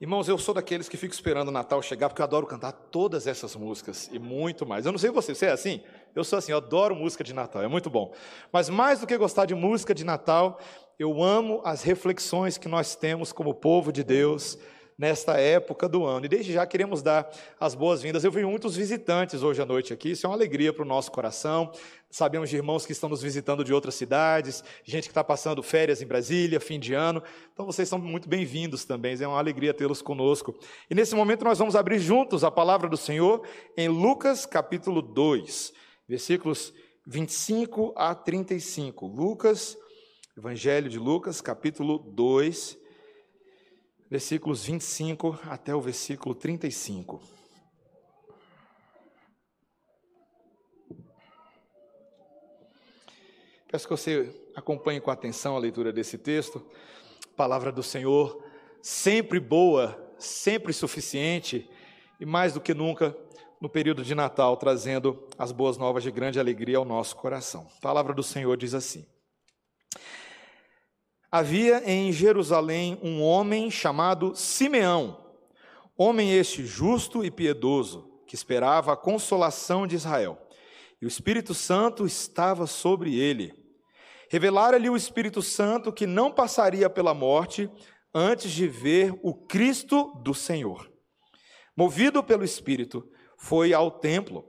Irmãos, eu sou daqueles que fico esperando o Natal chegar, porque eu adoro cantar todas essas músicas e muito mais. Eu não sei você, você é assim? Eu sou assim, eu adoro música de Natal, é muito bom. Mas mais do que gostar de música de Natal, eu amo as reflexões que nós temos como povo de Deus nesta época do ano. E desde já queremos dar as boas-vindas. Eu vi muitos visitantes hoje à noite aqui, isso é uma alegria para o nosso coração. Sabemos de irmãos que estão nos visitando de outras cidades, gente que está passando férias em Brasília, fim de ano. Então vocês são muito bem-vindos também, é uma alegria tê-los conosco. E nesse momento nós vamos abrir juntos a palavra do Senhor em Lucas capítulo 2, versículos 25 a 35. Lucas, Evangelho de Lucas, capítulo 2, versículos 25 até o versículo 35. Peço que você acompanhe com atenção a leitura desse texto. Palavra do Senhor, sempre boa, sempre suficiente e mais do que nunca no período de Natal, trazendo as boas novas de grande alegria ao nosso coração. Palavra do Senhor diz assim: Havia em Jerusalém um homem chamado Simeão, homem este justo e piedoso, que esperava a consolação de Israel. E o Espírito Santo estava sobre ele. Revelara-lhe o Espírito Santo que não passaria pela morte antes de ver o Cristo do Senhor. Movido pelo Espírito, foi ao templo.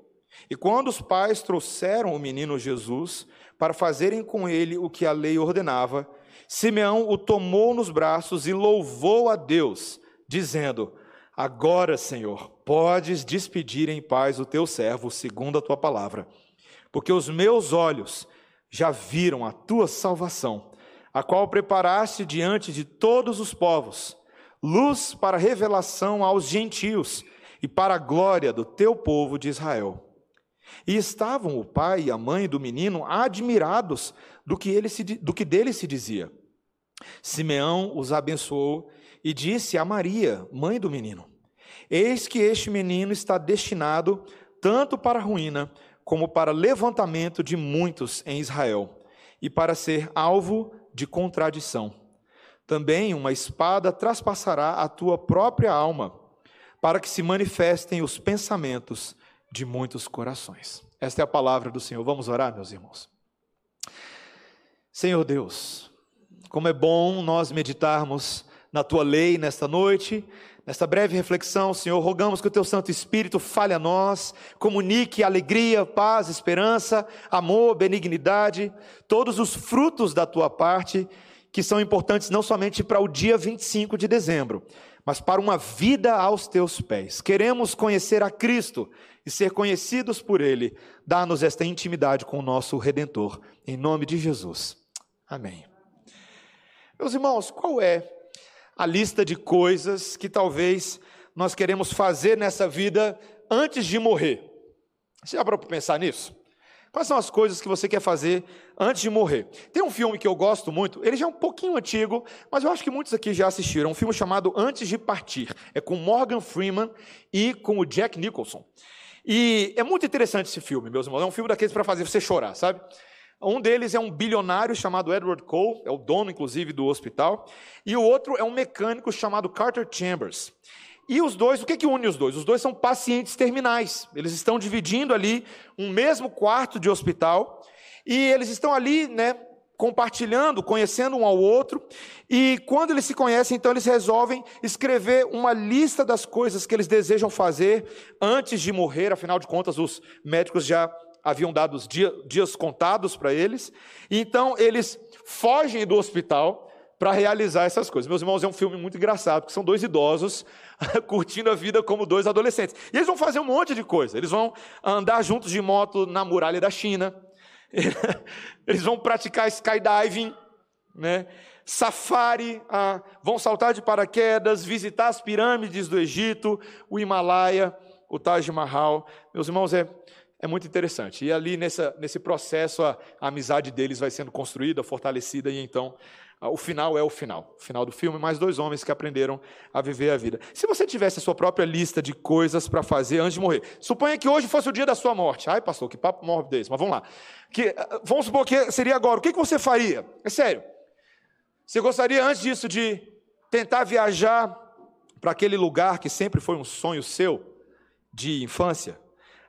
E quando os pais trouxeram o menino Jesus para fazerem com ele o que a lei ordenava, Simeão o tomou nos braços e louvou a Deus, dizendo: Agora, Senhor, podes despedir em paz o teu servo, segundo a tua palavra, porque os meus olhos já viram a tua salvação, a qual preparaste diante de todos os povos, luz para revelação aos gentios e para a glória do teu povo de Israel. E estavam o pai e a mãe do menino admirados do que, ele se, do que dele se dizia. Simeão os abençoou e disse a Maria, mãe do menino: Eis que este menino está destinado tanto para a ruína, como para levantamento de muitos em Israel, e para ser alvo de contradição. Também uma espada traspassará a tua própria alma, para que se manifestem os pensamentos de muitos corações. Esta é a palavra do Senhor. Vamos orar, meus irmãos. Senhor Deus, como é bom nós meditarmos na tua lei nesta noite, nesta breve reflexão, Senhor, rogamos que o teu Santo Espírito fale a nós, comunique alegria, paz, esperança, amor, benignidade, todos os frutos da tua parte, que são importantes não somente para o dia 25 de dezembro, mas para uma vida aos teus pés. Queremos conhecer a Cristo e ser conhecidos por Ele. Dá-nos esta intimidade com o nosso Redentor. Em nome de Jesus. Amém. Meus irmãos, qual é a lista de coisas que talvez nós queremos fazer nessa vida antes de morrer? Você já parou para pensar nisso? Quais são as coisas que você quer fazer antes de morrer? Tem um filme que eu gosto muito, ele já é um pouquinho antigo, mas eu acho que muitos aqui já assistiram. É um filme chamado Antes de Partir. É com Morgan Freeman e com o Jack Nicholson. E é muito interessante esse filme, meus irmãos. É um filme daqueles para fazer você chorar, sabe? Um deles é um bilionário chamado Edward Cole, é o dono, inclusive, do hospital. E o outro é um mecânico chamado Carter Chambers. E os dois, o que, que une os dois? Os dois são pacientes terminais. Eles estão dividindo ali um mesmo quarto de hospital. E eles estão ali, né, compartilhando, conhecendo um ao outro. E quando eles se conhecem, então eles resolvem escrever uma lista das coisas que eles desejam fazer antes de morrer. Afinal de contas, os médicos já haviam dado os dia, dias contados para eles, e então eles fogem do hospital para realizar essas coisas. Meus irmãos, é um filme muito engraçado, porque são dois idosos curtindo a vida como dois adolescentes. E eles vão fazer um monte de coisa. Eles vão andar juntos de moto na muralha da China, eles vão praticar skydiving, né? safari, ah, vão saltar de paraquedas, visitar as pirâmides do Egito, o Himalaia, o Taj Mahal. Meus irmãos, é é muito interessante. E ali nessa, nesse processo a, a, amizade deles vai sendo construída, fortalecida, e então o final é o final. O final do filme, mais dois homens que aprenderam a viver a vida. Se você tivesse a sua própria lista de coisas para fazer antes de morrer, suponha que hoje fosse o dia da sua morte. Ai, pastor, que papo mórbido desse, mas vamos lá. Que, vamos supor que seria agora. O que, que você faria? É sério. Você gostaria antes disso de tentar viajar para aquele lugar que sempre foi um sonho seu de infância?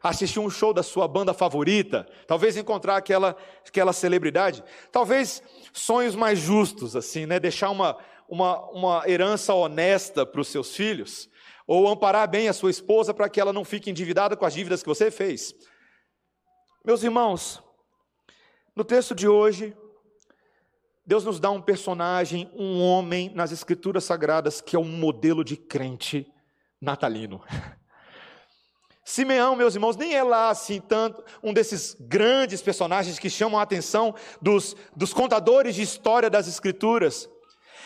Assistir um show da sua banda favorita? Talvez encontrar aquela, aquela celebridade? Talvez sonhos mais justos, assim, né? Deixar uma, uma, uma herança honesta para os seus filhos? Ou amparar bem a sua esposa para que ela não fique endividada com as dívidas que você fez? Meus irmãos, no texto de hoje, Deus nos dá um personagem, um homem nas Escrituras Sagradas que é um modelo de crente natalino. Simeão, meus irmãos, nem é lá assim tanto um desses grandes personagens que chamam a atenção dos, dos contadores de história das Escrituras.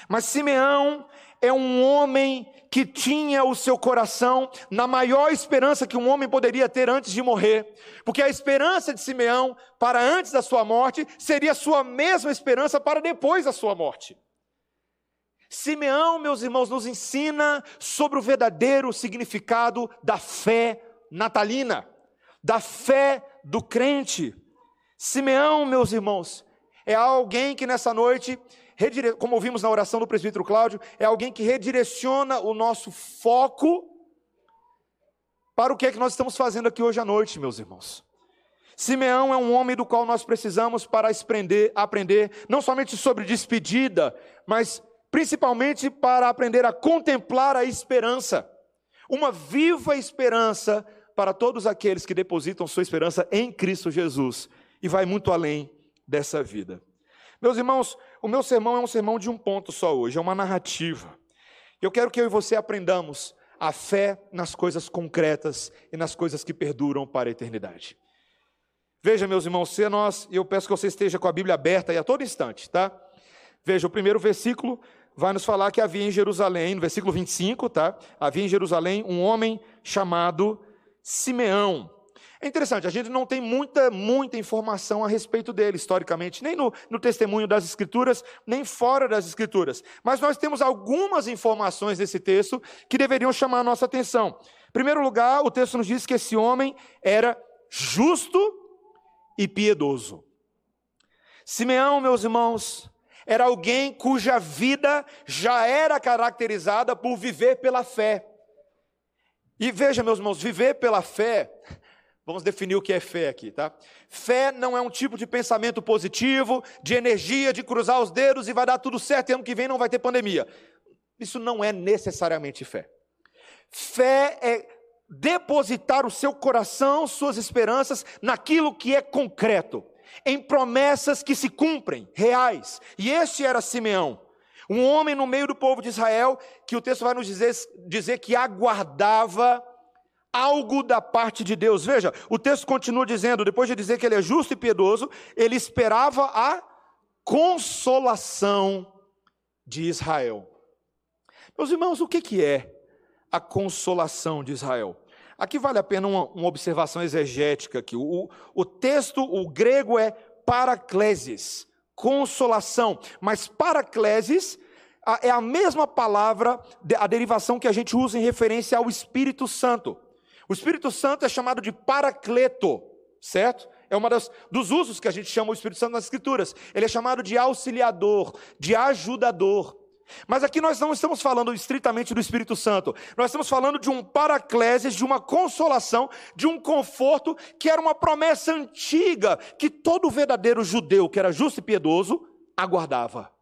Mas Simeão é um homem que tinha o seu coração na maior esperança que um homem poderia ter antes de morrer, porque a esperança de Simeão para antes da sua morte seria a sua mesma esperança para depois da sua morte. Simeão, meus irmãos, nos ensina sobre o verdadeiro significado da fé natalina, da fé do crente. Simeão, meus irmãos, é alguém que nessa noite como ouvimos na oração do presbítero Cláudio, é alguém que redireciona o nosso foco para o que é que nós estamos fazendo aqui hoje à noite, meus irmãos. Simeão é um homem do qual nós precisamos para aprender, aprender não somente sobre despedida, mas principalmente para aprender a contemplar a esperança. Uma viva esperança para todos aqueles que depositam sua esperança em Cristo Jesus e vai muito além dessa vida. Meus irmãos, o meu sermão é um sermão de um ponto só hoje, é uma narrativa. Eu quero que eu e você aprendamos a fé nas coisas concretas e nas coisas que perduram para a eternidade. Veja, meus irmãos, se nós, e eu peço que você esteja com a Bíblia aberta aí a todo instante, tá? Veja, o primeiro versículo vai nos falar que havia em Jerusalém, no versículo 25, tá? Havia em Jerusalém um homem chamado Simeão. É interessante, a gente não tem muita, muita informação a respeito dele, historicamente, nem no, no testemunho das Escrituras, nem fora das Escrituras. Mas nós temos algumas informações nesse texto que deveriam chamar a nossa atenção. Em primeiro lugar, o texto nos diz que esse homem era justo e piedoso. Simeão, meus irmãos, era alguém cuja vida já era caracterizada por viver pela fé. E veja, meus irmãos, viver pela fé Vamos definir o que é fé aqui, tá? Fé não é um tipo de pensamento positivo, de energia, de cruzar os dedos e vai dar tudo certo e ano que vem não vai ter pandemia. Isso não é necessariamente fé. Fé é depositar o seu coração, suas esperanças naquilo que é concreto, em promessas que se cumprem, reais. E este era Simeão, um homem no meio do povo de Israel que o texto vai nos dizer, dizer que aguardava algo da parte de Deus. Veja, o texto continua dizendo, depois de dizer que ele é justo e piedoso, ele esperava a consolação de Israel. Meus irmãos, o que, que é a consolação de Israel? Aqui vale a pena uma, uma observação exegética aqui. O, o texto, o grego é paraclesis, consolação, mas paraclesis é a mesma palavra, a derivação que a gente usa em referência ao Espírito Santo. O Espírito Santo é chamado de paracleto, certo? É um dos usos que a gente chama o Espírito Santo nas Escrituras. Ele é chamado de auxiliador, de ajudador. Mas aqui nós não estamos falando estritamente do Espírito Santo, nós estamos falando de um paracleses, de uma consolação, de um conforto, que era uma promessa antiga que todo verdadeiro judeu, que era justo e piedoso, aguardava.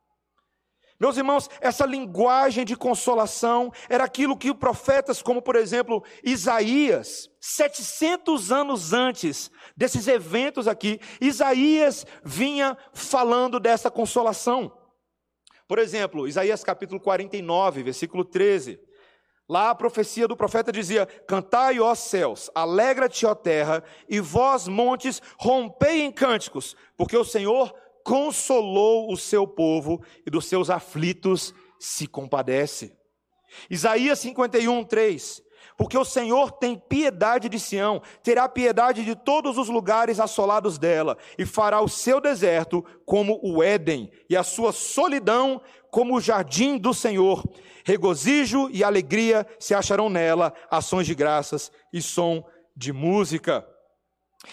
Meus irmãos, essa linguagem de consolação era aquilo que profetas, como por exemplo Isaías, 700 anos antes desses eventos aqui, Isaías vinha falando dessa consolação. Por exemplo, Isaías capítulo 49, versículo 13. Lá a profecia do profeta dizia: Cantai, ó céus, alegra-te, ó terra, e vós, montes, rompei em cânticos, porque o Senhor consolou o seu povo e dos seus aflitos se compadece. Isaías 51, 3. Porque o Senhor tem piedade de Sião, terá piedade de todos os lugares assolados dela, e fará o seu deserto como o Éden, e a sua solidão como o jardim do Senhor. Regozijo e alegria se acharão nela, ações de graças e som de música.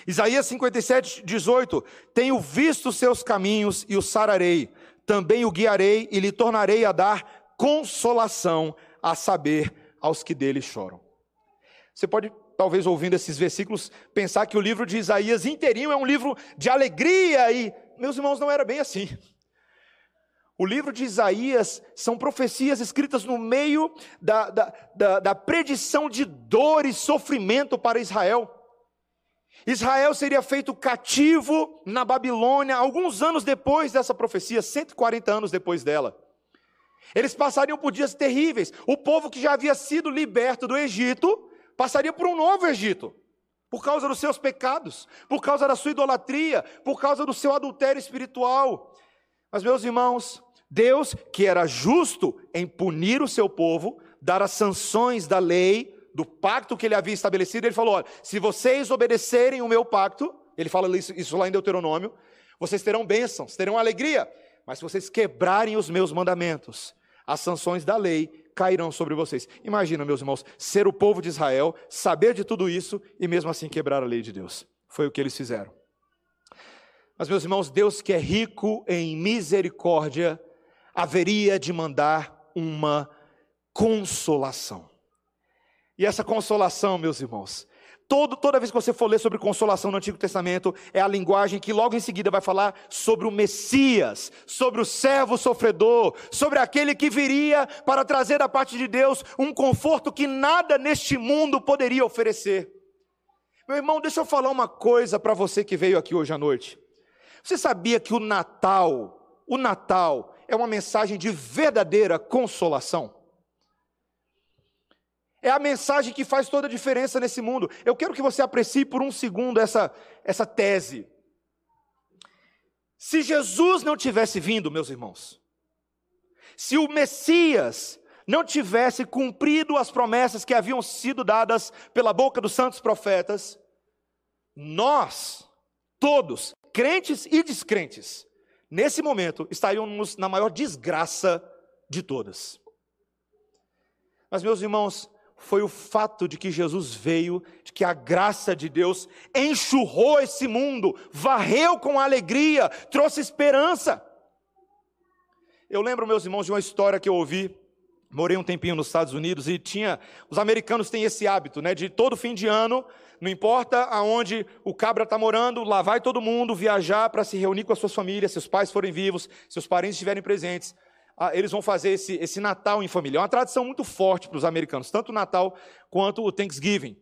Isaías 57, 18: Tenho visto seus caminhos e o sararei, também o guiarei e lhe tornarei a dar consolação, a saber, aos que dele choram. Você pode, talvez ouvindo esses versículos, pensar que o livro de Isaías inteirinho é um livro de alegria e, meus irmãos, não era bem assim. O livro de Isaías são profecias escritas no meio da, da, da, da predição de dor e sofrimento para Israel. Israel seria feito cativo na Babilônia alguns anos depois dessa profecia, 140 anos depois dela. Eles passariam por dias terríveis. O povo que já havia sido liberto do Egito passaria por um novo Egito, por causa dos seus pecados, por causa da sua idolatria, por causa do seu adultério espiritual. Mas, meus irmãos, Deus, que era justo em punir o seu povo, dar as sanções da lei, do pacto que ele havia estabelecido, ele falou: olha, se vocês obedecerem o meu pacto, ele fala isso, isso lá em Deuteronômio, vocês terão bênçãos, terão alegria, mas se vocês quebrarem os meus mandamentos, as sanções da lei cairão sobre vocês. Imagina, meus irmãos, ser o povo de Israel, saber de tudo isso e mesmo assim quebrar a lei de Deus. Foi o que eles fizeram. Mas, meus irmãos, Deus que é rico em misericórdia, haveria de mandar uma consolação. E essa consolação, meus irmãos, Todo, toda vez que você for ler sobre consolação no Antigo Testamento, é a linguagem que logo em seguida vai falar sobre o Messias, sobre o servo sofredor, sobre aquele que viria para trazer da parte de Deus um conforto que nada neste mundo poderia oferecer. Meu irmão, deixa eu falar uma coisa para você que veio aqui hoje à noite. Você sabia que o Natal, o Natal é uma mensagem de verdadeira consolação? É a mensagem que faz toda a diferença nesse mundo. Eu quero que você aprecie por um segundo essa, essa tese. Se Jesus não tivesse vindo, meus irmãos, se o Messias não tivesse cumprido as promessas que haviam sido dadas pela boca dos santos profetas, nós, todos, crentes e descrentes, nesse momento estaríamos na maior desgraça de todas. Mas, meus irmãos, foi o fato de que Jesus veio, de que a graça de Deus enxurrou esse mundo, varreu com alegria, trouxe esperança. Eu lembro, meus irmãos, de uma história que eu ouvi. Morei um tempinho nos Estados Unidos e tinha. Os americanos têm esse hábito, né? De todo fim de ano, não importa aonde o cabra está morando, lá vai todo mundo viajar para se reunir com as suas famílias, se os pais forem vivos, se os parentes estiverem presentes eles vão fazer esse, esse Natal em família. É uma tradição muito forte para os americanos, tanto o Natal quanto o Thanksgiving.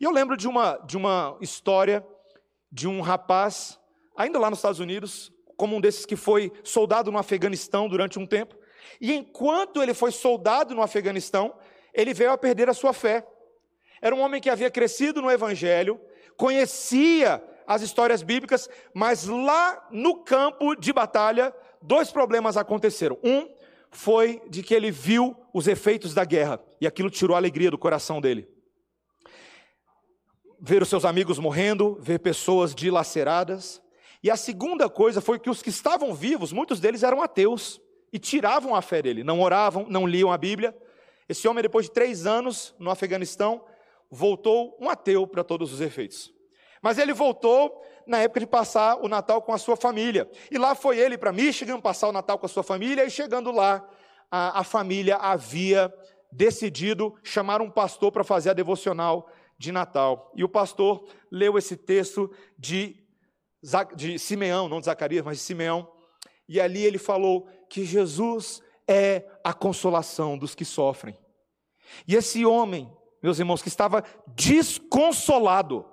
E eu lembro de uma, de uma história de um rapaz, ainda lá nos Estados Unidos, como um desses que foi soldado no Afeganistão durante um tempo. E enquanto ele foi soldado no Afeganistão, ele veio a perder a sua fé. Era um homem que havia crescido no Evangelho, conhecia as histórias bíblicas, mas lá no campo de batalha, dois problemas aconteceram. Um, foi de que ele viu os efeitos da guerra e aquilo tirou a alegria do coração dele. Ver os seus amigos morrendo, ver pessoas dilaceradas. E a segunda coisa foi que os que estavam vivos, muitos deles eram ateus e tiravam a fé dele, não oravam, não liam a Bíblia. Esse homem, depois de três anos no Afeganistão, voltou um ateu para todos os efeitos. Mas ele voltou na época de passar o Natal com a sua família. E lá foi ele para Michigan passar o Natal com a sua família, e chegando lá, a, a família havia decidido chamar um pastor para fazer a devocional de Natal. E o pastor leu esse texto de, de Simeão, não de Zacarias, mas de Simeão. E ali ele falou que Jesus é a consolação dos que sofrem. E esse homem, meus irmãos, que estava desconsolado,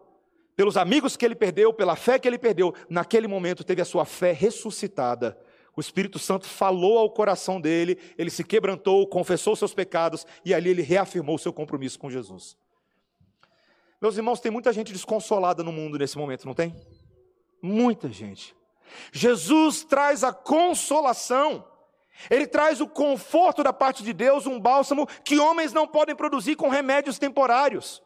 pelos amigos que ele perdeu, pela fé que ele perdeu, naquele momento teve a sua fé ressuscitada. O Espírito Santo falou ao coração dele, ele se quebrantou, confessou seus pecados e ali ele reafirmou seu compromisso com Jesus. Meus irmãos, tem muita gente desconsolada no mundo nesse momento, não tem? Muita gente. Jesus traz a consolação. Ele traz o conforto da parte de Deus, um bálsamo que homens não podem produzir com remédios temporários.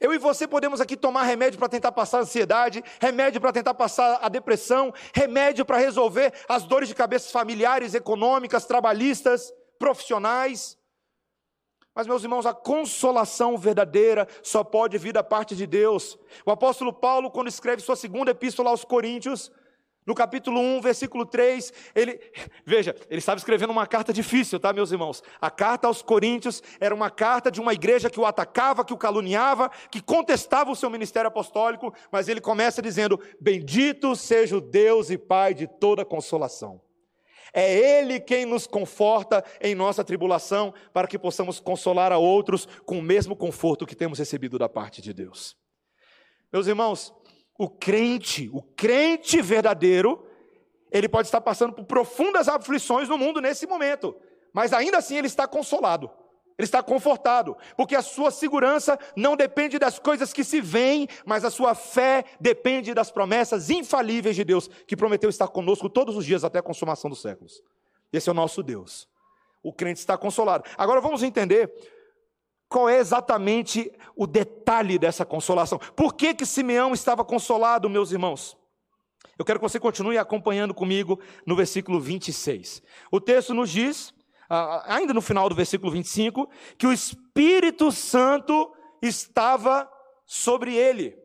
Eu e você podemos aqui tomar remédio para tentar passar a ansiedade, remédio para tentar passar a depressão, remédio para resolver as dores de cabeça familiares, econômicas, trabalhistas, profissionais. Mas, meus irmãos, a consolação verdadeira só pode vir da parte de Deus. O apóstolo Paulo, quando escreve sua segunda epístola aos Coríntios, No capítulo 1, versículo 3, ele, veja, ele estava escrevendo uma carta difícil, tá, meus irmãos? A carta aos Coríntios era uma carta de uma igreja que o atacava, que o caluniava, que contestava o seu ministério apostólico, mas ele começa dizendo: Bendito seja o Deus e Pai de toda consolação. É Ele quem nos conforta em nossa tribulação, para que possamos consolar a outros com o mesmo conforto que temos recebido da parte de Deus. Meus irmãos, o crente, o crente verdadeiro, ele pode estar passando por profundas aflições no mundo nesse momento, mas ainda assim ele está consolado. Ele está confortado, porque a sua segurança não depende das coisas que se veem, mas a sua fé depende das promessas infalíveis de Deus, que prometeu estar conosco todos os dias até a consumação dos séculos. Esse é o nosso Deus. O crente está consolado. Agora vamos entender qual é exatamente o detalhe dessa consolação? Por que que Simeão estava consolado, meus irmãos? Eu quero que você continue acompanhando comigo no versículo 26. O texto nos diz, ainda no final do versículo 25, que o Espírito Santo estava sobre ele.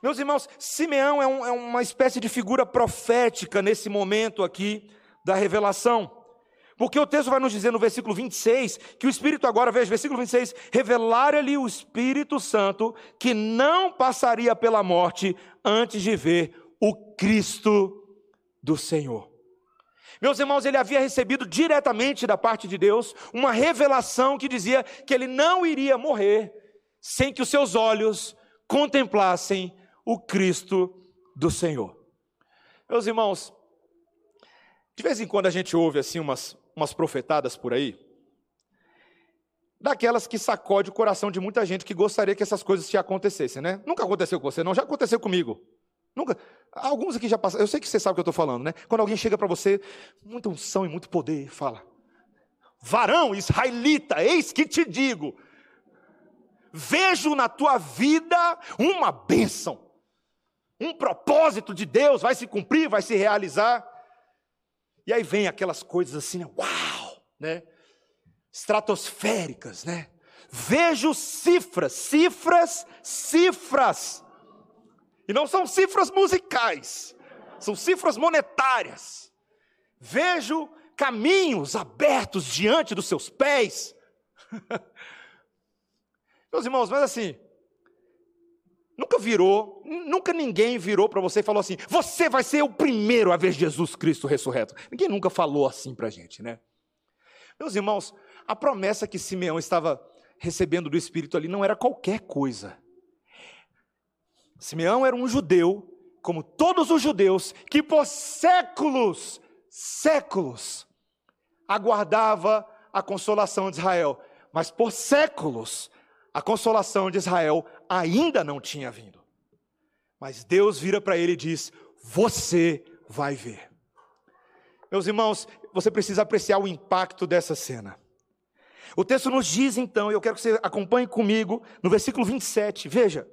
Meus irmãos, Simeão é, um, é uma espécie de figura profética nesse momento aqui da revelação. Porque o texto vai nos dizer no versículo 26 que o Espírito agora, veja, versículo 26, revelara-lhe o Espírito Santo que não passaria pela morte antes de ver o Cristo do Senhor. Meus irmãos, ele havia recebido diretamente da parte de Deus uma revelação que dizia que ele não iria morrer sem que os seus olhos contemplassem o Cristo do Senhor. Meus irmãos, de vez em quando a gente ouve assim umas, umas profetadas por aí, daquelas que sacode o coração de muita gente que gostaria que essas coisas te acontecessem, né? Nunca aconteceu com você, não, já aconteceu comigo. Nunca. Alguns aqui já passaram. Eu sei que você sabe o que eu estou falando, né? Quando alguém chega para você, muita unção e muito poder, fala: Varão israelita, eis que te digo, vejo na tua vida uma bênção, um propósito de Deus vai se cumprir, vai se realizar. E aí vem aquelas coisas assim, né? uau, né? Estratosféricas, né? Vejo cifras, cifras, cifras. E não são cifras musicais, são cifras monetárias. Vejo caminhos abertos diante dos seus pés. Meus irmãos, mas assim, Nunca virou, nunca ninguém virou para você e falou assim: você vai ser o primeiro a ver Jesus Cristo ressurreto. Ninguém nunca falou assim para a gente, né? Meus irmãos, a promessa que Simeão estava recebendo do Espírito ali não era qualquer coisa. Simeão era um judeu, como todos os judeus, que por séculos, séculos, aguardava a consolação de Israel. Mas por séculos, a consolação de Israel ainda não tinha vindo. Mas Deus vira para ele e diz: Você vai ver. Meus irmãos, você precisa apreciar o impacto dessa cena. O texto nos diz então, eu quero que você acompanhe comigo, no versículo 27, veja: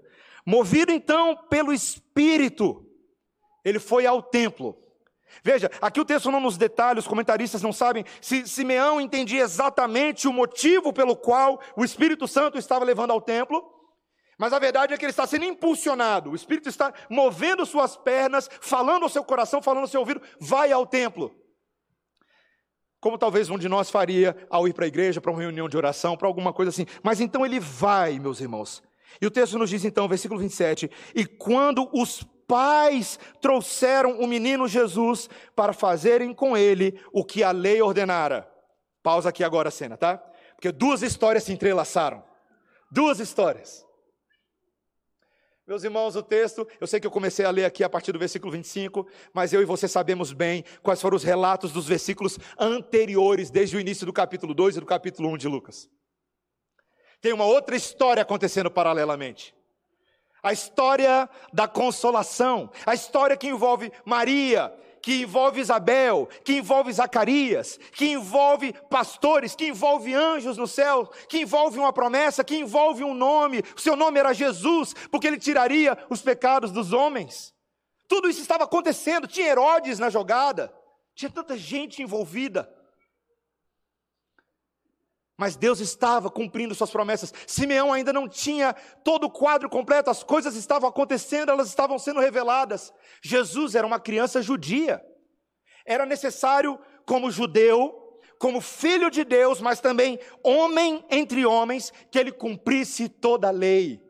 Movido então pelo Espírito, ele foi ao templo. Veja, aqui o texto não nos detalha, os comentaristas não sabem se Simeão entendia exatamente o motivo pelo qual o Espírito Santo estava levando ao templo, mas a verdade é que ele está sendo impulsionado, o Espírito está movendo suas pernas, falando ao seu coração, falando ao seu ouvido, vai ao templo. Como talvez um de nós faria ao ir para a igreja, para uma reunião de oração, para alguma coisa assim. Mas então ele vai, meus irmãos. E o texto nos diz então, versículo 27, e quando os pais trouxeram o menino Jesus para fazerem com ele o que a lei ordenara. Pausa aqui agora a cena, tá? Porque duas histórias se entrelaçaram. Duas histórias. Meus irmãos, o texto, eu sei que eu comecei a ler aqui a partir do versículo 25, mas eu e você sabemos bem quais foram os relatos dos versículos anteriores, desde o início do capítulo 2 e do capítulo 1 de Lucas. Tem uma outra história acontecendo paralelamente a história da consolação, a história que envolve Maria, que envolve Isabel, que envolve Zacarias, que envolve pastores, que envolve anjos no céu, que envolve uma promessa, que envolve um nome. O seu nome era Jesus, porque ele tiraria os pecados dos homens. Tudo isso estava acontecendo, tinha Herodes na jogada, tinha tanta gente envolvida. Mas Deus estava cumprindo suas promessas. Simeão ainda não tinha todo o quadro completo, as coisas estavam acontecendo, elas estavam sendo reveladas. Jesus era uma criança judia. Era necessário, como judeu, como filho de Deus, mas também homem entre homens, que ele cumprisse toda a lei.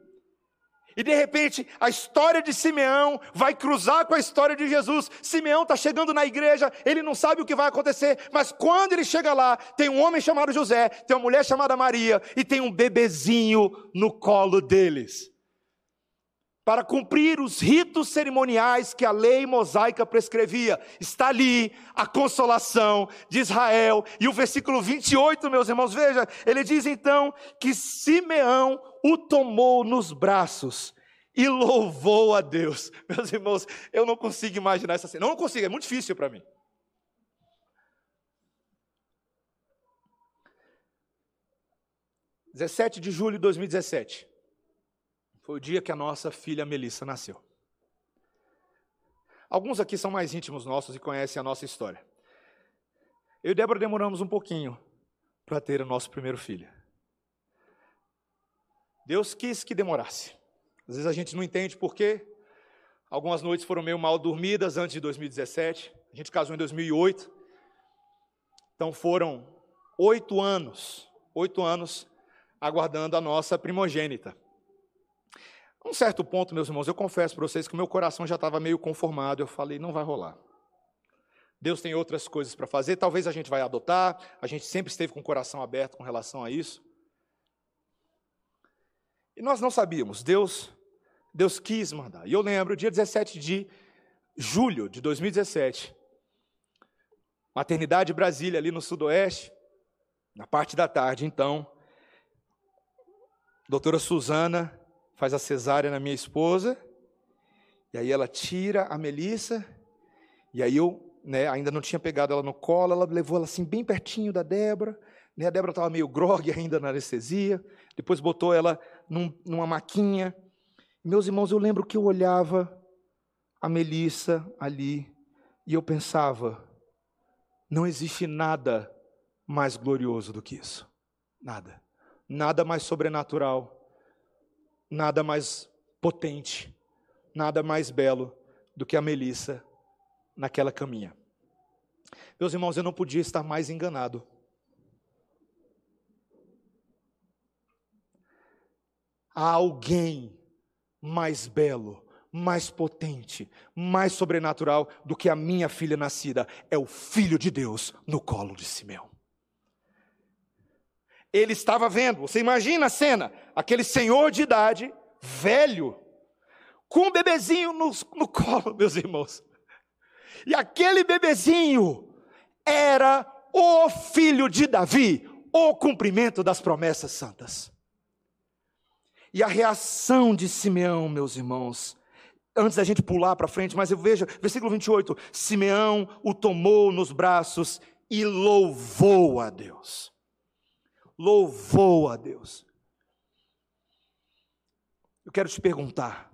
E de repente, a história de Simeão vai cruzar com a história de Jesus. Simeão está chegando na igreja, ele não sabe o que vai acontecer, mas quando ele chega lá, tem um homem chamado José, tem uma mulher chamada Maria e tem um bebezinho no colo deles para cumprir os ritos cerimoniais que a lei mosaica prescrevia. Está ali a consolação de Israel. E o versículo 28, meus irmãos, veja, ele diz então que Simeão o tomou nos braços e louvou a Deus. Meus irmãos, eu não consigo imaginar essa cena. Não, consigo, é muito difícil para mim. Dezessete de julho de 2017. Foi o dia que a nossa filha Melissa nasceu. Alguns aqui são mais íntimos nossos e conhecem a nossa história. Eu e Débora demoramos um pouquinho para ter o nosso primeiro filho. Deus quis que demorasse. Às vezes a gente não entende por quê. Algumas noites foram meio mal dormidas antes de 2017. A gente casou em 2008. Então foram oito anos, oito anos aguardando a nossa primogênita. Um certo ponto, meus irmãos, eu confesso para vocês que o meu coração já estava meio conformado. Eu falei, não vai rolar. Deus tem outras coisas para fazer. Talvez a gente vai adotar. A gente sempre esteve com o coração aberto com relação a isso. E nós não sabíamos. Deus, Deus quis mandar. E eu lembro, dia 17 de julho de 2017, Maternidade Brasília, ali no Sudoeste, na parte da tarde, então, doutora Suzana faz a cesárea na minha esposa, e aí ela tira a Melissa, e aí eu né, ainda não tinha pegado ela no colo, ela levou ela assim bem pertinho da Débora, né, a Débora estava meio grogue ainda na anestesia, depois botou ela num, numa maquinha. Meus irmãos, eu lembro que eu olhava a Melissa ali, e eu pensava, não existe nada mais glorioso do que isso. Nada. Nada mais sobrenatural nada mais potente, nada mais belo do que a Melissa naquela caminha. Meus irmãos, eu não podia estar mais enganado. Há alguém mais belo, mais potente, mais sobrenatural do que a minha filha nascida. É o Filho de Deus no colo de Simeão ele estava vendo. Você imagina a cena: aquele senhor de idade, velho, com um bebezinho no, no colo, meus irmãos. E aquele bebezinho era o filho de Davi, o cumprimento das promessas santas. E a reação de Simeão, meus irmãos, antes da gente pular para frente, mas eu vejo, versículo 28, Simeão o tomou nos braços e louvou a Deus louvou a Deus. Eu quero te perguntar: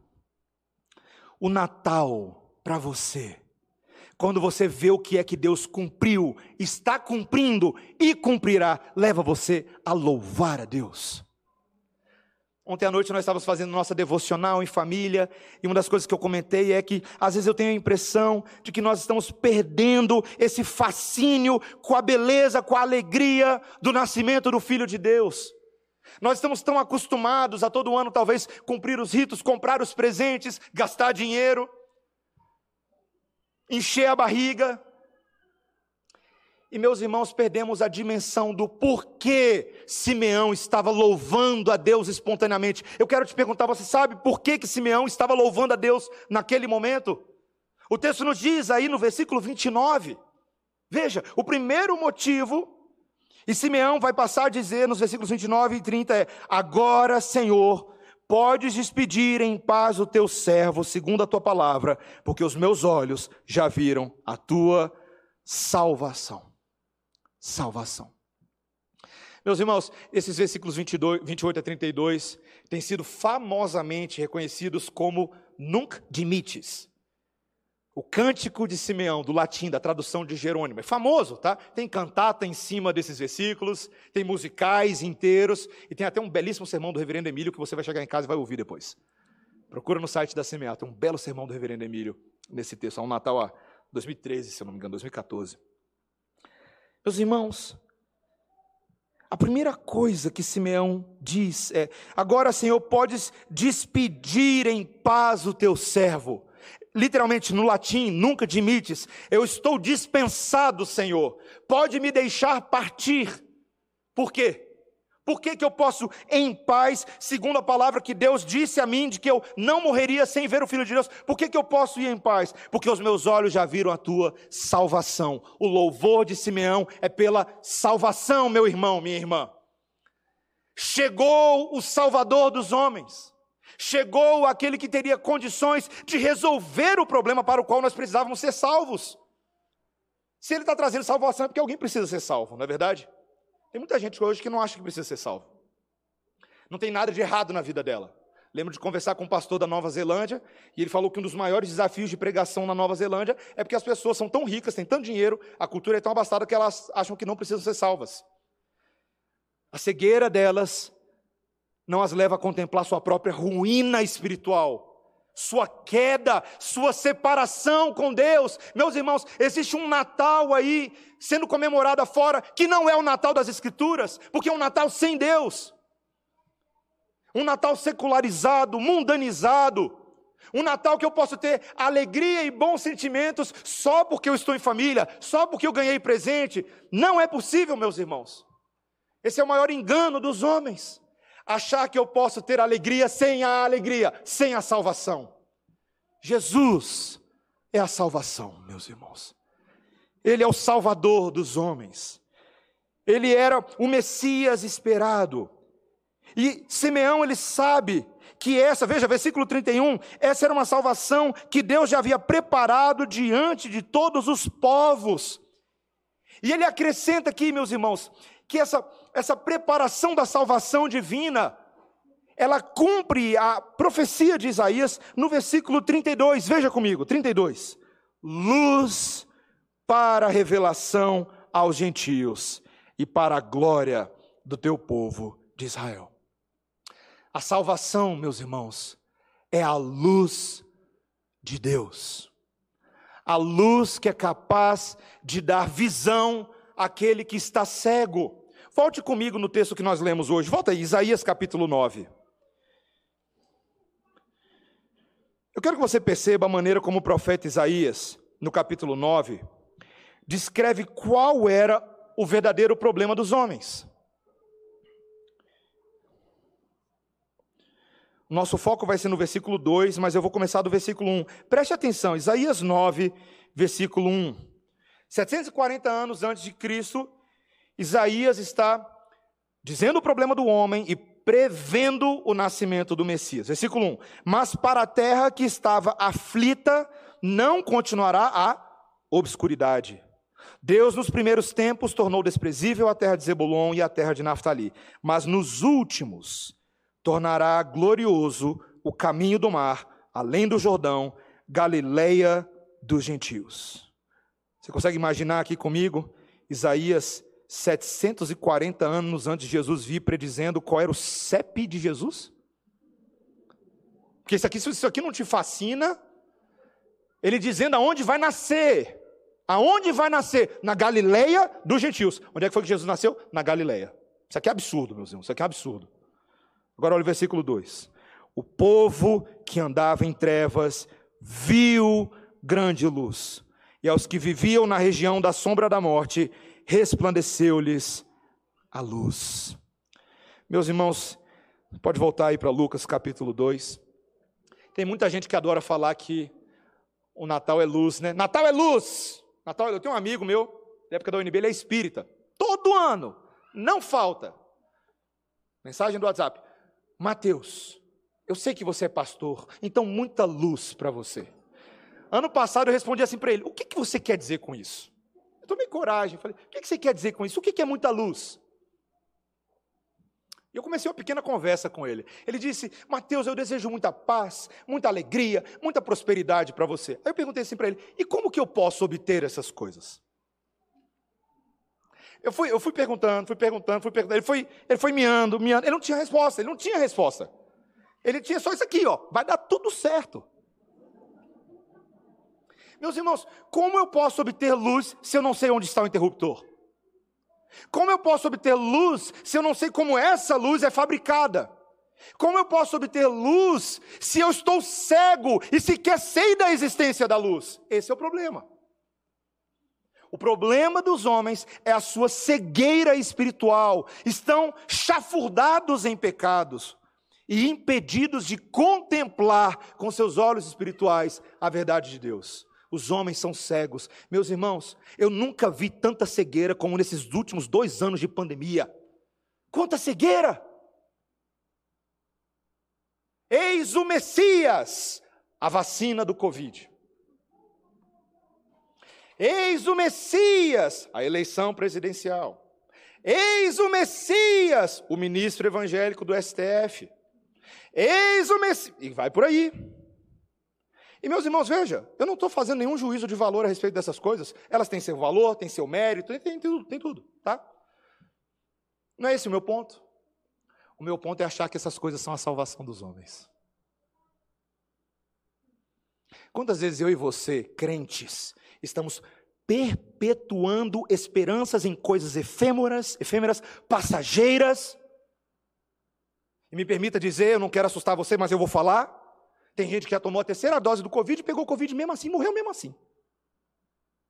o Natal para você, quando você vê o que é que Deus cumpriu, está cumprindo e cumprirá, leva você a louvar a Deus. Ontem à noite nós estávamos fazendo nossa devocional em família, e uma das coisas que eu comentei é que às vezes eu tenho a impressão de que nós estamos perdendo esse fascínio com a beleza, com a alegria do nascimento do Filho de Deus. Nós estamos tão acostumados a todo ano talvez cumprir os ritos, comprar os presentes, gastar dinheiro, encher a barriga, e meus irmãos, perdemos a dimensão do porquê Simeão estava louvando a Deus espontaneamente. Eu quero te perguntar, você sabe por que, que Simeão estava louvando a Deus naquele momento? O texto nos diz aí no versículo 29. Veja, o primeiro motivo, e Simeão vai passar a dizer nos versículos 29 e 30 é: Agora, Senhor, podes despedir em paz o teu servo, segundo a tua palavra, porque os meus olhos já viram a tua salvação salvação. Meus irmãos, esses versículos 22, 28 a 32 têm sido famosamente reconhecidos como nunc dimites. O Cântico de Simeão, do latim, da tradução de Jerônimo. É famoso, tá? Tem cantata em cima desses versículos, tem musicais inteiros, e tem até um belíssimo sermão do reverendo Emílio que você vai chegar em casa e vai ouvir depois. Procura no site da Semear, tem um belo sermão do reverendo Emílio nesse texto, há um Natal, a 2013, se eu não me engano, 2014. Meus irmãos, a primeira coisa que Simeão diz é: Agora, Senhor, podes despedir em paz o teu servo literalmente no latim, nunca dimites, eu estou dispensado, Senhor, pode me deixar partir. Por quê? Por que, que eu posso, em paz, segundo a palavra que Deus disse a mim, de que eu não morreria sem ver o Filho de Deus, por que, que eu posso ir em paz? Porque os meus olhos já viram a tua salvação. O louvor de Simeão é pela salvação, meu irmão, minha irmã. Chegou o Salvador dos homens. Chegou aquele que teria condições de resolver o problema para o qual nós precisávamos ser salvos. Se ele está trazendo salvação é porque alguém precisa ser salvo, não é verdade? Tem muita gente hoje que não acha que precisa ser salvo. Não tem nada de errado na vida dela. Lembro de conversar com um pastor da Nova Zelândia, e ele falou que um dos maiores desafios de pregação na Nova Zelândia é porque as pessoas são tão ricas, têm tanto dinheiro, a cultura é tão abastada que elas acham que não precisam ser salvas. A cegueira delas não as leva a contemplar sua própria ruína espiritual, sua queda, sua separação com Deus. Meus irmãos, existe um Natal aí sendo comemorado afora que não é o Natal das Escrituras, porque é um Natal sem Deus. Um Natal secularizado, mundanizado. Um Natal que eu posso ter alegria e bons sentimentos só porque eu estou em família, só porque eu ganhei presente. Não é possível, meus irmãos. Esse é o maior engano dos homens achar que eu posso ter alegria sem a alegria, sem a salvação. Jesus é a salvação, meus irmãos. Ele é o Salvador dos homens. Ele era o Messias esperado. E Simeão, ele sabe que essa, veja, versículo 31, essa era uma salvação que Deus já havia preparado diante de todos os povos. E ele acrescenta aqui, meus irmãos, que essa, essa preparação da salvação divina, ela cumpre a profecia de Isaías no versículo 32, veja comigo, 32. Luz para a revelação aos gentios e para a glória do teu povo de Israel. A salvação, meus irmãos, é a luz de Deus. A luz que é capaz de dar visão àquele que está cego. Volte comigo no texto que nós lemos hoje. Volta aí, Isaías capítulo 9. Eu quero que você perceba a maneira como o profeta Isaías, no capítulo 9, descreve qual era o verdadeiro problema dos homens. Nosso foco vai ser no versículo 2, mas eu vou começar do versículo 1. Preste atenção, Isaías 9, versículo 1. 740 anos antes de Cristo, Isaías está dizendo o problema do homem e prevendo o nascimento do Messias. Versículo 1: Mas para a terra que estava aflita, não continuará a obscuridade. Deus, nos primeiros tempos, tornou desprezível a terra de Zebulon e a terra de Naftali, mas nos últimos tornará glorioso o caminho do mar, além do Jordão, Galileia dos gentios. Você consegue imaginar aqui comigo Isaías 740 anos antes de Jesus vir, predizendo qual era o CEP de Jesus? Porque isso aqui, se isso aqui não te fascina, ele dizendo aonde vai nascer. Aonde vai nascer? Na Galileia dos gentios. Onde é que foi que Jesus nasceu? Na Galileia. Isso aqui é absurdo, meus irmãos. Isso aqui é absurdo. Agora olha o versículo 2. O povo que andava em trevas viu grande luz. E aos que viviam na região da sombra da morte, resplandeceu-lhes a luz. Meus irmãos, pode voltar aí para Lucas capítulo 2. Tem muita gente que adora falar que o Natal é luz, né? Natal é luz! Natal, eu tenho um amigo meu, da época da UNB, ele é espírita. Todo ano, não falta. Mensagem do WhatsApp. Mateus, eu sei que você é pastor, então muita luz para você. Ano passado eu respondi assim para ele: o que, que você quer dizer com isso? Eu tomei coragem, falei: o que, você quer dizer com isso? O que, é muita luz? E eu comecei uma pequena conversa com ele. Ele disse: Mateus, eu desejo muita paz, muita alegria, muita prosperidade para você. Aí eu perguntei assim para ele: e como que eu posso obter essas coisas? Eu fui, eu fui perguntando, fui perguntando, fui perguntando. Ele foi, ele foi miando, miando. Ele não tinha resposta, ele não tinha resposta. Ele tinha só isso aqui, ó. Vai dar tudo certo. Meus irmãos, como eu posso obter luz se eu não sei onde está o interruptor? Como eu posso obter luz se eu não sei como essa luz é fabricada? Como eu posso obter luz se eu estou cego e sequer sei da existência da luz? Esse é o problema. O problema dos homens é a sua cegueira espiritual. Estão chafurdados em pecados e impedidos de contemplar com seus olhos espirituais a verdade de Deus. Os homens são cegos. Meus irmãos, eu nunca vi tanta cegueira como nesses últimos dois anos de pandemia. Quanta cegueira! Eis o Messias, a vacina do Covid. Eis o Messias, a eleição presidencial. Eis o Messias, o ministro evangélico do STF. Eis o Messias. E vai por aí. E meus irmãos, veja, eu não estou fazendo nenhum juízo de valor a respeito dessas coisas. Elas têm seu valor, têm seu mérito, tem, tudo, tem tudo, tá? Não é esse o meu ponto. O meu ponto é achar que essas coisas são a salvação dos homens. Quantas vezes eu e você, crentes, estamos perpetuando esperanças em coisas efêmeras, efêmeras, passageiras? E me permita dizer, eu não quero assustar você, mas eu vou falar. Tem gente que já tomou a terceira dose do Covid e pegou Covid mesmo assim, morreu mesmo assim.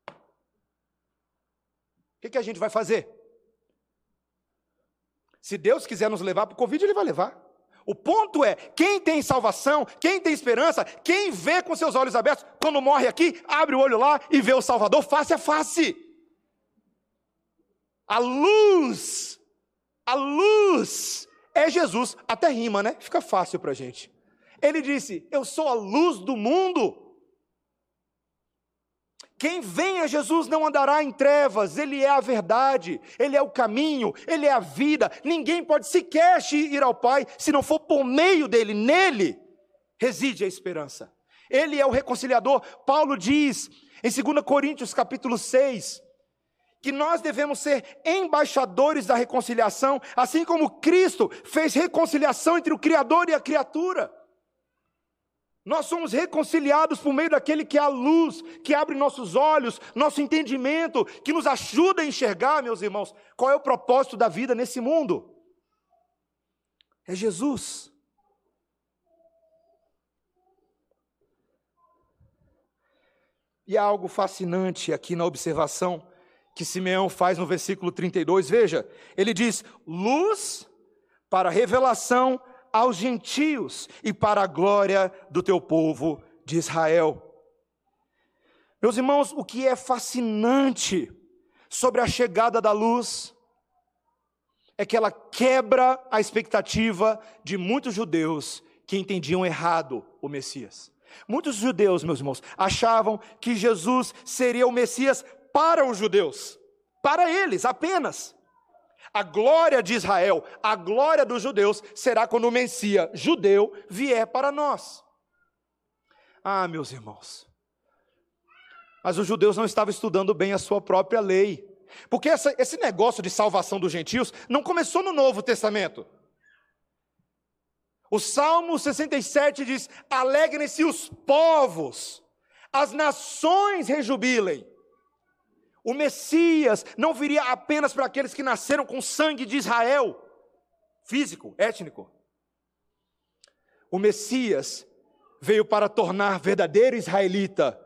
O que, que a gente vai fazer? Se Deus quiser nos levar para o Covid, Ele vai levar. O ponto é: quem tem salvação, quem tem esperança, quem vê com seus olhos abertos, quando morre aqui, abre o olho lá e vê o Salvador face a face. A luz, a luz é Jesus. Até rima, né? Fica fácil para a gente. Ele disse: Eu sou a luz do mundo. Quem vem a Jesus não andará em trevas, Ele é a verdade, Ele é o caminho, Ele é a vida. Ninguém pode sequer ir ao Pai se não for por meio dele, nele reside a esperança. Ele é o reconciliador. Paulo diz em 2 Coríntios capítulo 6, que nós devemos ser embaixadores da reconciliação, assim como Cristo fez reconciliação entre o Criador e a criatura. Nós somos reconciliados por meio daquele que é a luz, que abre nossos olhos, nosso entendimento, que nos ajuda a enxergar, meus irmãos, qual é o propósito da vida nesse mundo. É Jesus. E há algo fascinante aqui na observação que Simeão faz no versículo 32. Veja, ele diz: luz para revelação aos gentios e para a glória do teu povo de Israel. Meus irmãos, o que é fascinante sobre a chegada da luz é que ela quebra a expectativa de muitos judeus que entendiam errado o Messias. Muitos judeus, meus irmãos, achavam que Jesus seria o Messias para os judeus, para eles apenas. A glória de Israel, a glória dos judeus, será quando o Messias judeu vier para nós. Ah, meus irmãos. Mas os judeus não estavam estudando bem a sua própria lei. Porque essa, esse negócio de salvação dos gentios não começou no Novo Testamento. O Salmo 67 diz: Alegrem-se os povos, as nações rejubilem. O Messias não viria apenas para aqueles que nasceram com sangue de Israel, físico, étnico. O Messias veio para tornar verdadeiro israelita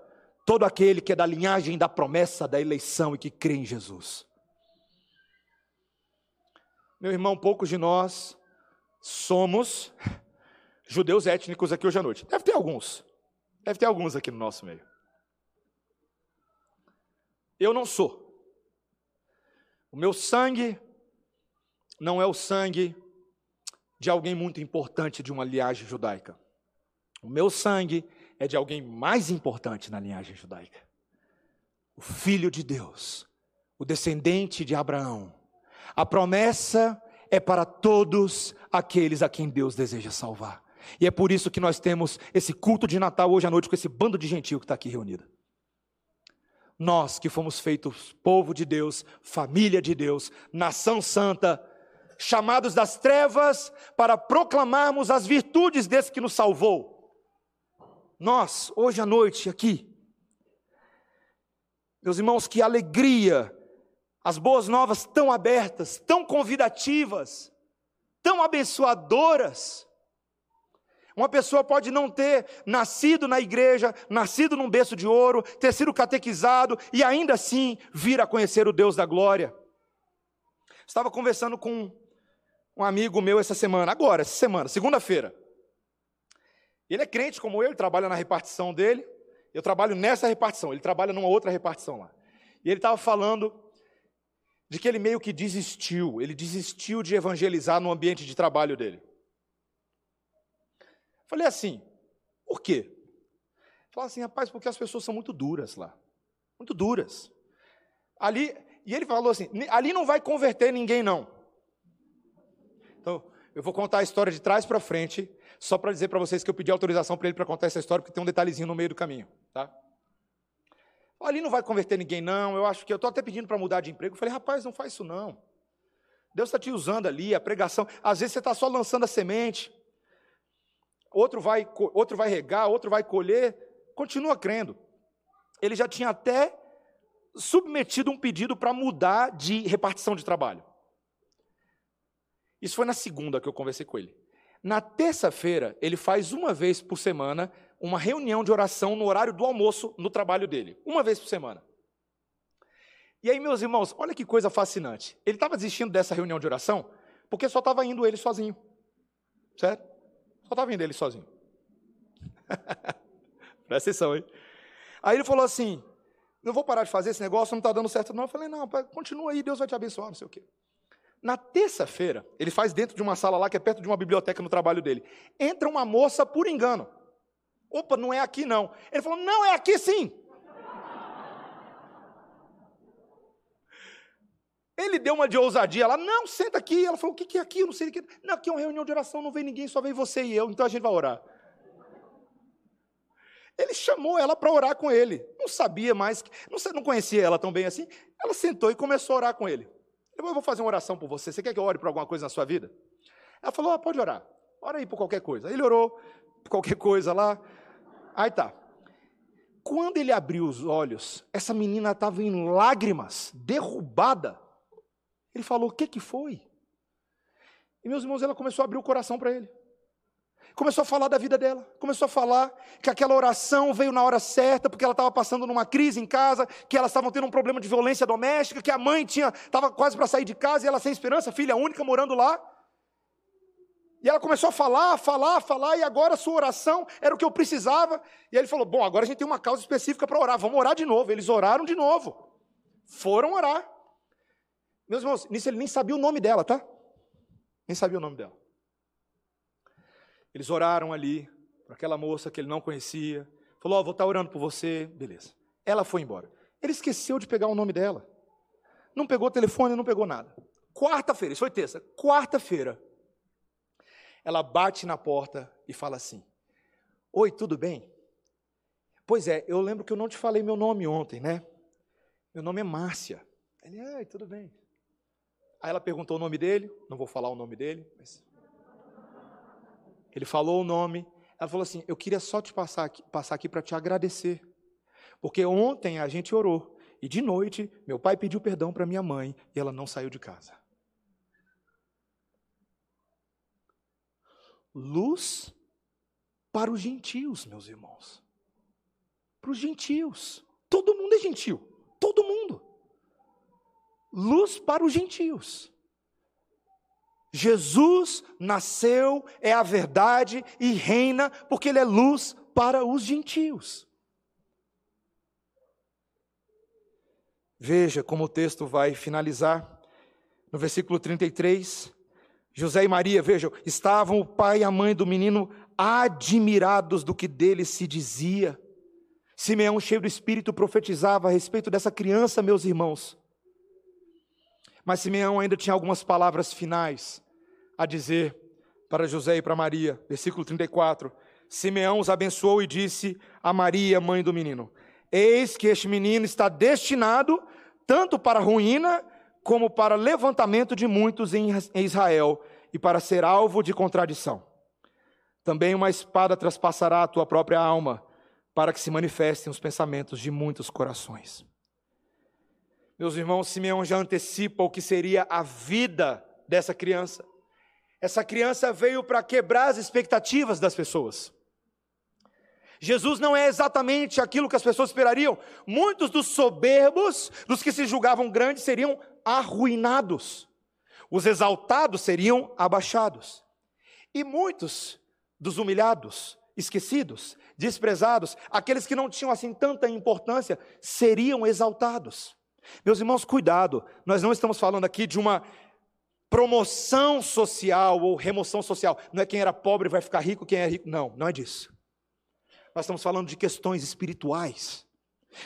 todo aquele que é da linhagem da promessa da eleição e que crê em Jesus. Meu irmão, poucos de nós somos judeus étnicos aqui hoje à noite. Deve ter alguns. Deve ter alguns aqui no nosso meio. Eu não sou. O meu sangue não é o sangue de alguém muito importante de uma linhagem judaica. O meu sangue é de alguém mais importante na linhagem judaica. O Filho de Deus, o descendente de Abraão. A promessa é para todos aqueles a quem Deus deseja salvar. E é por isso que nós temos esse culto de Natal hoje à noite com esse bando de gentil que está aqui reunido. Nós que fomos feitos povo de Deus, família de Deus, nação santa, chamados das trevas para proclamarmos as virtudes desse que nos salvou. Nós, hoje à noite, aqui, meus irmãos, que alegria, as boas novas tão abertas, tão convidativas, tão abençoadoras. Uma pessoa pode não ter nascido na igreja, nascido num berço de ouro, ter sido catequizado e ainda assim vir a conhecer o Deus da glória. Estava conversando com um amigo meu essa semana, agora, essa semana, segunda-feira. Ele é crente como eu, ele trabalha na repartição dele. Eu trabalho nessa repartição, ele trabalha numa outra repartição lá. E ele estava falando de que ele meio que desistiu, ele desistiu de evangelizar no ambiente de trabalho dele. Falei assim, por quê? Falei assim, rapaz, porque as pessoas são muito duras lá. Muito duras. Ali, e ele falou assim, ali não vai converter ninguém não. Então, eu vou contar a história de trás para frente, só para dizer para vocês que eu pedi autorização para ele para contar essa história, porque tem um detalhezinho no meio do caminho, tá? Ali não vai converter ninguém não, eu acho que eu estou até pedindo para mudar de emprego. Eu falei, rapaz, não faz isso não. Deus está te usando ali, a pregação. Às vezes você está só lançando a semente outro vai, outro vai regar, outro vai colher, continua crendo. Ele já tinha até submetido um pedido para mudar de repartição de trabalho. Isso foi na segunda que eu conversei com ele. Na terça-feira, ele faz uma vez por semana uma reunião de oração no horário do almoço no trabalho dele. Uma vez por semana. E aí, meus irmãos, olha que coisa fascinante. Ele estava desistindo dessa reunião de oração porque só estava indo ele sozinho. Certo? Só estava indo ele sozinho. Presta atenção, hein? Aí ele falou assim: não vou parar de fazer esse negócio, não está dando certo, não. Eu falei, não, pai, continua aí, Deus vai te abençoar, não sei o quê. Na terça-feira, ele faz dentro de uma sala lá, que é perto de uma biblioteca no trabalho dele. Entra uma moça por engano. Opa, não é aqui não. Ele falou, não, é aqui sim. Ele deu uma de ousadia ela não, senta aqui. Ela falou, o que é aqui? Eu não sei o que. Não, aqui é uma reunião de oração, não vem ninguém, só vem você e eu, então a gente vai orar. Ele chamou ela para orar com ele. Não sabia mais, não, não conhecia ela tão bem assim. Ela sentou e começou a orar com ele. Eu vou fazer uma oração por você. Você quer que eu ore por alguma coisa na sua vida? Ela falou, ah, pode orar. Ora aí por qualquer coisa. Ele orou por qualquer coisa lá. Aí tá. Quando ele abriu os olhos, essa menina estava em lágrimas, derrubada. Ele falou: O que, que foi? E meus irmãos, ela começou a abrir o coração para ele. Começou a falar da vida dela. Começou a falar que aquela oração veio na hora certa, porque ela estava passando numa crise em casa, que elas estavam tendo um problema de violência doméstica, que a mãe tinha estava quase para sair de casa e ela sem esperança, filha única morando lá. E ela começou a falar, falar, falar, e agora a sua oração era o que eu precisava. E aí ele falou: Bom, agora a gente tem uma causa específica para orar, vamos orar de novo. Eles oraram de novo. Foram orar. Meus irmãos, nisso ele nem sabia o nome dela, tá? Nem sabia o nome dela. Eles oraram ali para aquela moça que ele não conhecia. Falou: oh, vou estar orando por você. Beleza. Ela foi embora. Ele esqueceu de pegar o nome dela. Não pegou o telefone, não pegou nada. Quarta-feira, isso foi terça. Quarta-feira, ela bate na porta e fala assim: Oi, tudo bem? Pois é, eu lembro que eu não te falei meu nome ontem, né? Meu nome é Márcia. Ele, ai, tudo bem. Aí ela perguntou o nome dele, não vou falar o nome dele, mas. Ele falou o nome. Ela falou assim: Eu queria só te passar aqui, passar aqui para te agradecer. Porque ontem a gente orou. E de noite, meu pai pediu perdão para minha mãe e ela não saiu de casa. Luz para os gentios, meus irmãos. Para os gentios. Todo mundo é gentil. Todo mundo luz para os gentios. Jesus nasceu, é a verdade e reina porque ele é luz para os gentios. Veja como o texto vai finalizar. No versículo 33, José e Maria, vejam, estavam o pai e a mãe do menino admirados do que dele se dizia. Simeão, cheio do espírito, profetizava a respeito dessa criança, meus irmãos. Mas Simeão ainda tinha algumas palavras finais a dizer para José e para Maria. Versículo 34. Simeão os abençoou e disse a Maria, mãe do menino: Eis que este menino está destinado tanto para ruína como para levantamento de muitos em Israel e para ser alvo de contradição. Também uma espada traspassará a tua própria alma, para que se manifestem os pensamentos de muitos corações. Meus irmãos, Simeão já antecipa o que seria a vida dessa criança. Essa criança veio para quebrar as expectativas das pessoas. Jesus não é exatamente aquilo que as pessoas esperariam. Muitos dos soberbos, dos que se julgavam grandes, seriam arruinados. Os exaltados seriam abaixados. E muitos dos humilhados, esquecidos, desprezados, aqueles que não tinham assim tanta importância, seriam exaltados. Meus irmãos, cuidado, nós não estamos falando aqui de uma promoção social ou remoção social. Não é quem era pobre vai ficar rico, quem é rico. Não, não é disso. Nós estamos falando de questões espirituais.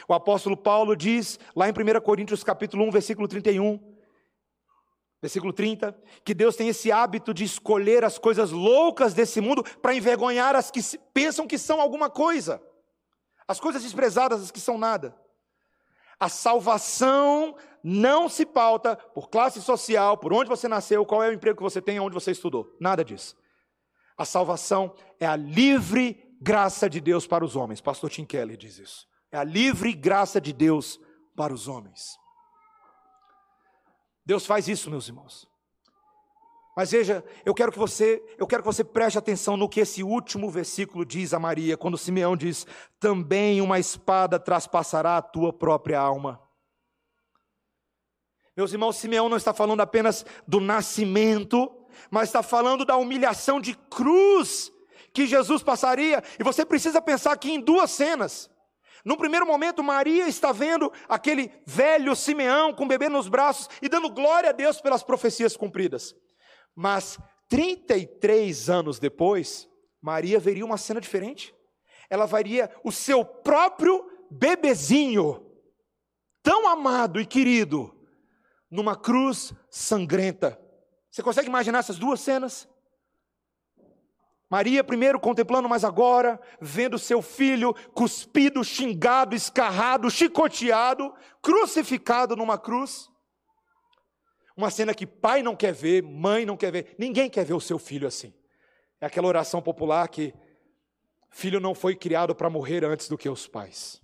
O apóstolo Paulo diz, lá em 1 Coríntios capítulo 1, versículo 31, versículo 30, que Deus tem esse hábito de escolher as coisas loucas desse mundo para envergonhar as que pensam que são alguma coisa. As coisas desprezadas, as que são nada. A salvação não se pauta por classe social, por onde você nasceu, qual é o emprego que você tem, onde você estudou. Nada disso. A salvação é a livre graça de Deus para os homens. Pastor Tim Kelly diz isso. É a livre graça de Deus para os homens. Deus faz isso, meus irmãos. Mas veja, eu quero que você, eu quero que você preste atenção no que esse último versículo diz a Maria, quando Simeão diz: "Também uma espada traspassará a tua própria alma". Meus irmãos, Simeão não está falando apenas do nascimento, mas está falando da humilhação de cruz que Jesus passaria, e você precisa pensar aqui em duas cenas. No primeiro momento, Maria está vendo aquele velho Simeão com o bebê nos braços e dando glória a Deus pelas profecias cumpridas. Mas 33 anos depois, Maria veria uma cena diferente. Ela veria o seu próprio bebezinho, tão amado e querido, numa cruz sangrenta. Você consegue imaginar essas duas cenas? Maria, primeiro contemplando, mas agora vendo seu filho cuspido, xingado, escarrado, chicoteado, crucificado numa cruz. Uma cena que pai não quer ver, mãe não quer ver, ninguém quer ver o seu filho assim. É aquela oração popular que filho não foi criado para morrer antes do que os pais.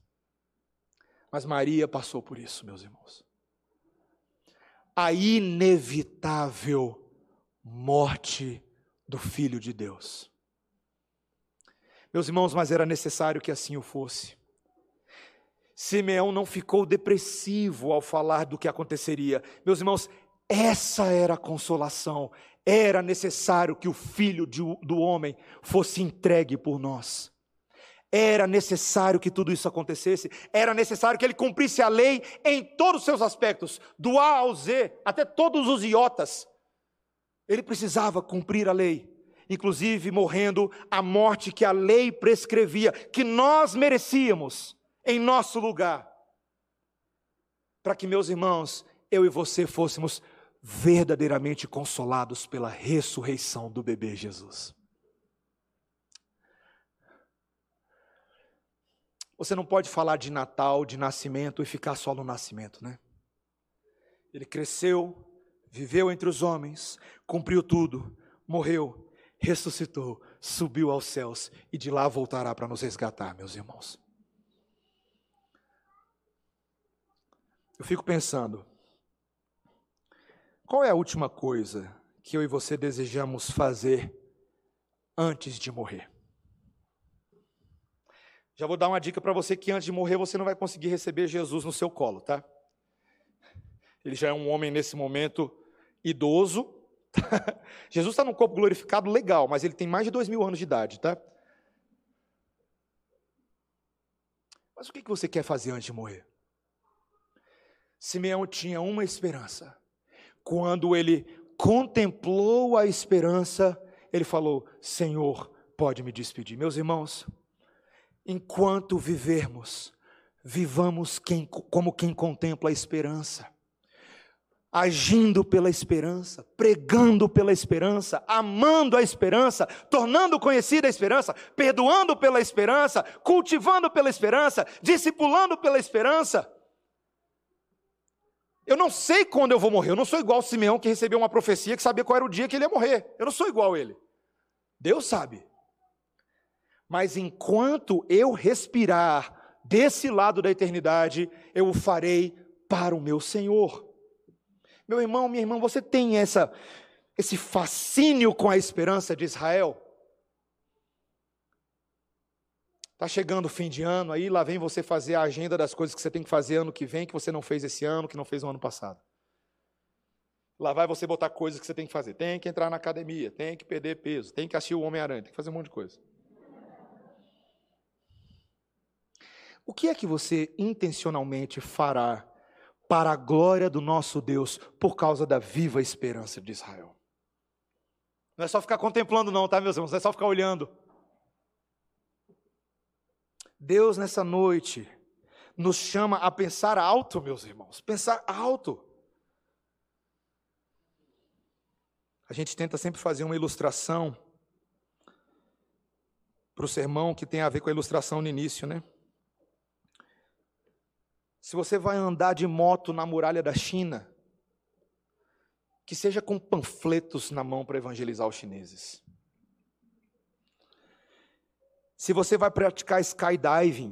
Mas Maria passou por isso, meus irmãos. A inevitável morte do Filho de Deus. Meus irmãos, mas era necessário que assim o fosse. Simeão não ficou depressivo ao falar do que aconteceria. Meus irmãos, essa era a consolação. Era necessário que o filho de, do homem fosse entregue por nós. Era necessário que tudo isso acontecesse. Era necessário que ele cumprisse a lei em todos os seus aspectos, do A ao Z, até todos os iotas. Ele precisava cumprir a lei inclusive morrendo a morte que a lei prescrevia, que nós merecíamos em nosso lugar. Para que, meus irmãos, eu e você fôssemos verdadeiramente consolados pela ressurreição do bebê Jesus. Você não pode falar de Natal, de nascimento e ficar só no nascimento, né? Ele cresceu, viveu entre os homens, cumpriu tudo, morreu ressuscitou, subiu aos céus e de lá voltará para nos resgatar, meus irmãos. Eu fico pensando, qual é a última coisa que eu e você desejamos fazer antes de morrer? Já vou dar uma dica para você que antes de morrer você não vai conseguir receber Jesus no seu colo, tá? Ele já é um homem nesse momento idoso, Jesus está num corpo glorificado legal, mas ele tem mais de dois mil anos de idade, tá? Mas o que você quer fazer antes de morrer? Simeão tinha uma esperança. Quando ele contemplou a esperança, ele falou: Senhor, pode me despedir. Meus irmãos, enquanto vivermos, vivamos quem, como quem contempla a esperança. agindo pela esperança, pregando pela esperança, amando a esperança, tornando conhecida a esperança, perdoando pela esperança, cultivando pela esperança, discipulando pela esperança. Eu não sei quando eu vou morrer, eu não sou igual Simeão que recebeu uma profecia que sabia qual era o dia que ele ia morrer. Eu não sou igual a ele. Deus sabe. Mas enquanto eu respirar desse lado da eternidade, eu o farei para o meu Senhor. Meu irmão, minha irmã, você tem essa esse fascínio com a esperança de Israel? Está chegando o fim de ano, aí lá vem você fazer a agenda das coisas que você tem que fazer ano que vem, que você não fez esse ano, que não fez no ano passado. Lá vai você botar coisas que você tem que fazer. Tem que entrar na academia, tem que perder peso, tem que assistir o Homem-Aranha, tem que fazer um monte de coisa. O que é que você intencionalmente fará para a glória do nosso Deus, por causa da viva esperança de Israel. Não é só ficar contemplando, não, tá, meus irmãos? Não é só ficar olhando. Deus, nessa noite, nos chama a pensar alto, meus irmãos. Pensar alto. A gente tenta sempre fazer uma ilustração para o sermão que tem a ver com a ilustração no início, né? Se você vai andar de moto na muralha da China, que seja com panfletos na mão para evangelizar os chineses. Se você vai praticar skydiving,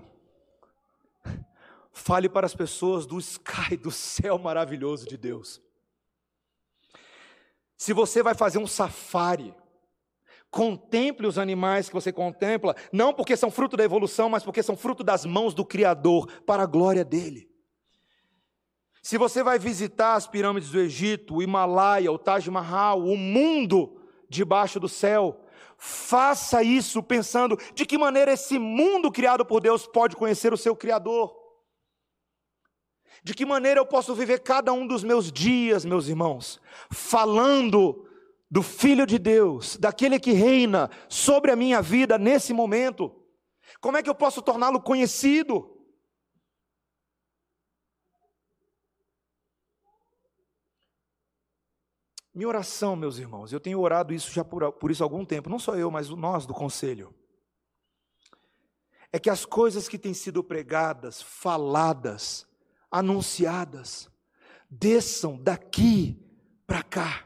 fale para as pessoas do sky, do céu maravilhoso de Deus. Se você vai fazer um safari, contemple os animais que você contempla, não porque são fruto da evolução, mas porque são fruto das mãos do Criador, para a glória dele. Se você vai visitar as pirâmides do Egito, o Himalaia, o Taj Mahal, o mundo debaixo do céu, faça isso pensando de que maneira esse mundo criado por Deus pode conhecer o seu Criador. De que maneira eu posso viver cada um dos meus dias, meus irmãos, falando do Filho de Deus, daquele que reina sobre a minha vida nesse momento? Como é que eu posso torná-lo conhecido? Minha oração, meus irmãos, eu tenho orado isso já por, por isso há algum tempo, não só eu, mas nós do conselho, é que as coisas que têm sido pregadas, faladas, anunciadas, desçam daqui para cá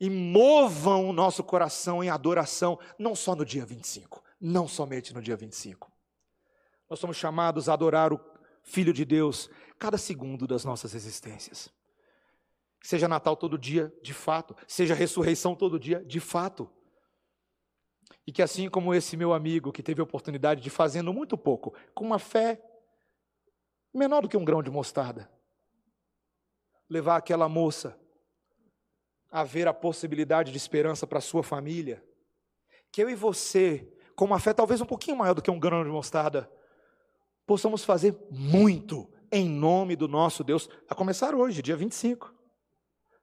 e movam o nosso coração em adoração, não só no dia 25, não somente no dia 25. Nós somos chamados a adorar o Filho de Deus cada segundo das nossas existências. Seja Natal todo dia, de fato, seja ressurreição todo dia, de fato. E que assim como esse meu amigo que teve a oportunidade de fazendo muito pouco, com uma fé menor do que um grão de mostarda, levar aquela moça a ver a possibilidade de esperança para sua família, que eu e você, com uma fé talvez um pouquinho maior do que um grão de mostarda, possamos fazer muito em nome do nosso Deus, a começar hoje, dia 25.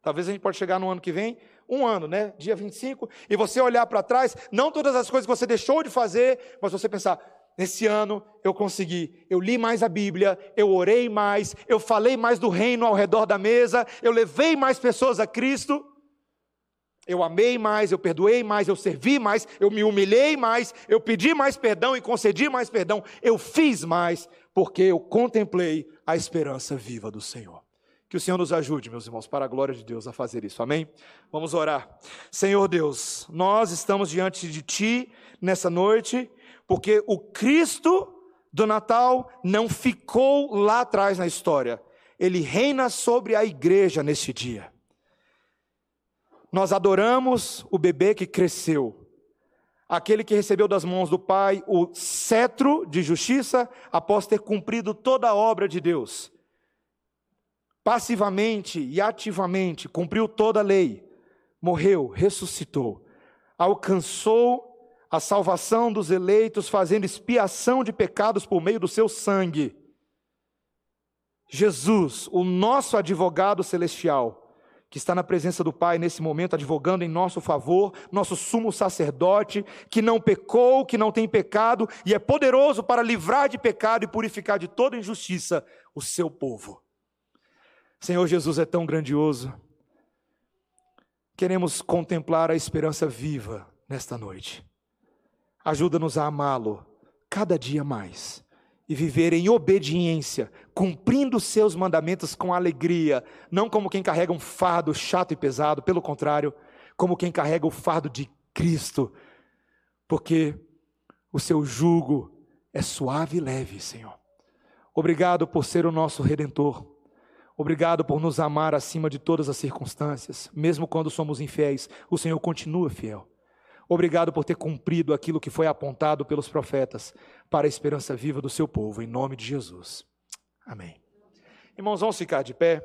Talvez a gente pode chegar no ano que vem, um ano, né? Dia 25, e você olhar para trás, não todas as coisas que você deixou de fazer, mas você pensar, Nesse ano eu consegui, eu li mais a Bíblia, eu orei mais, eu falei mais do reino ao redor da mesa, eu levei mais pessoas a Cristo. Eu amei mais, eu perdoei mais, eu servi mais, eu me humilhei mais, eu pedi mais perdão e concedi mais perdão, eu fiz mais, porque eu contemplei a esperança viva do Senhor. Que o Senhor nos ajude, meus irmãos, para a glória de Deus, a fazer isso, amém? Vamos orar. Senhor Deus, nós estamos diante de Ti nessa noite, porque o Cristo do Natal não ficou lá atrás na história, ele reina sobre a igreja neste dia. Nós adoramos o bebê que cresceu, aquele que recebeu das mãos do Pai o cetro de justiça após ter cumprido toda a obra de Deus. Passivamente e ativamente cumpriu toda a lei, morreu, ressuscitou, alcançou a salvação dos eleitos, fazendo expiação de pecados por meio do seu sangue. Jesus, o nosso advogado celestial, que está na presença do Pai nesse momento, advogando em nosso favor, nosso sumo sacerdote, que não pecou, que não tem pecado e é poderoso para livrar de pecado e purificar de toda injustiça o seu povo. Senhor Jesus é tão grandioso. Queremos contemplar a esperança viva nesta noite. Ajuda-nos a amá-lo cada dia mais e viver em obediência, cumprindo os seus mandamentos com alegria, não como quem carrega um fardo chato e pesado, pelo contrário, como quem carrega o fardo de Cristo, porque o seu jugo é suave e leve, Senhor. Obrigado por ser o nosso redentor. Obrigado por nos amar acima de todas as circunstâncias, mesmo quando somos infiéis, o Senhor continua fiel. Obrigado por ter cumprido aquilo que foi apontado pelos profetas para a esperança viva do seu povo, em nome de Jesus. Amém. Irmãos, vamos ficar de pé.